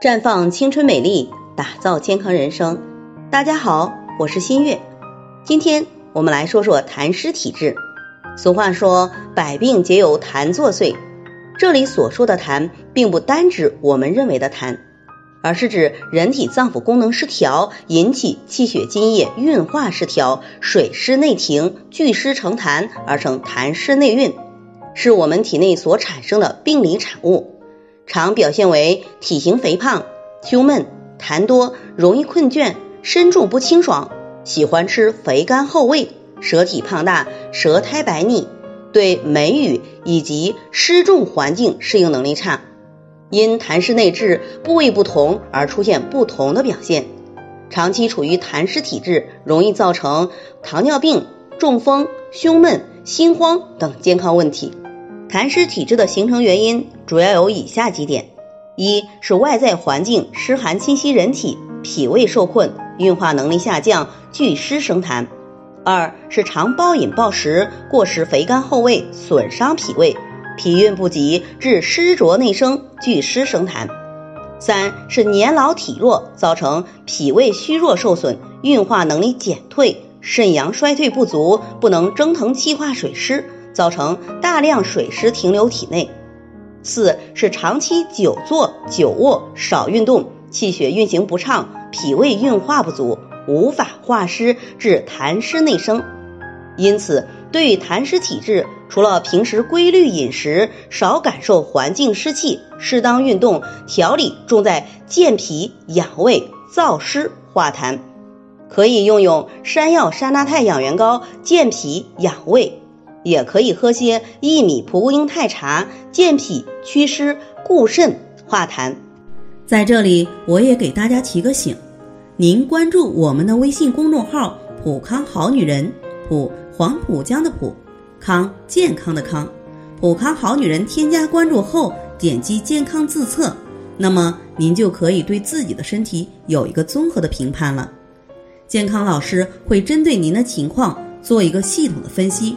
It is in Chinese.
绽放青春美丽，打造健康人生。大家好，我是新月。今天我们来说说痰湿体质。俗话说“百病皆由痰作祟”，这里所说的痰，并不单指我们认为的痰，而是指人体脏腑功能失调，引起气血津液运化失调，水湿内停，聚湿成痰，而成痰湿内蕴，是我们体内所产生的病理产物。常表现为体型肥胖、胸闷、痰多、容易困倦、身重不清爽、喜欢吃肥甘厚味、舌体胖大、舌苔白腻，对梅雨以及湿重环境适应能力差。因痰湿内滞，部位不同而出现不同的表现。长期处于痰湿体质，容易造成糖尿病、中风、胸闷、心慌等健康问题。痰湿体质的形成原因主要有以下几点：一是外在环境湿寒侵袭人体，脾胃受困，运化能力下降，聚湿生痰；二是常暴饮暴食，过食肥甘厚味，损伤脾胃，脾运不及，致湿浊内生，聚湿生痰；三是年老体弱，造成脾胃虚弱受损，运化能力减退，肾阳衰退不足，不能蒸腾气化水湿。造成大量水湿停留体内。四是长期久坐久卧，少运动，气血运行不畅，脾胃运化不足，无法化湿，致痰湿内生。因此，对于痰湿体质，除了平时规律饮食，少感受环境湿气，适当运动，调理重在健脾养胃、燥湿化痰。可以用用山药山楂肽养元膏，健脾养胃。也可以喝些薏米蒲公英肽茶，健脾祛湿、固肾化痰。在这里，我也给大家提个醒：您关注我们的微信公众号“普康好女人”，普黄浦江的浦，康健康的康，普康好女人。添加关注后，点击健康自测，那么您就可以对自己的身体有一个综合的评判了。健康老师会针对您的情况做一个系统的分析。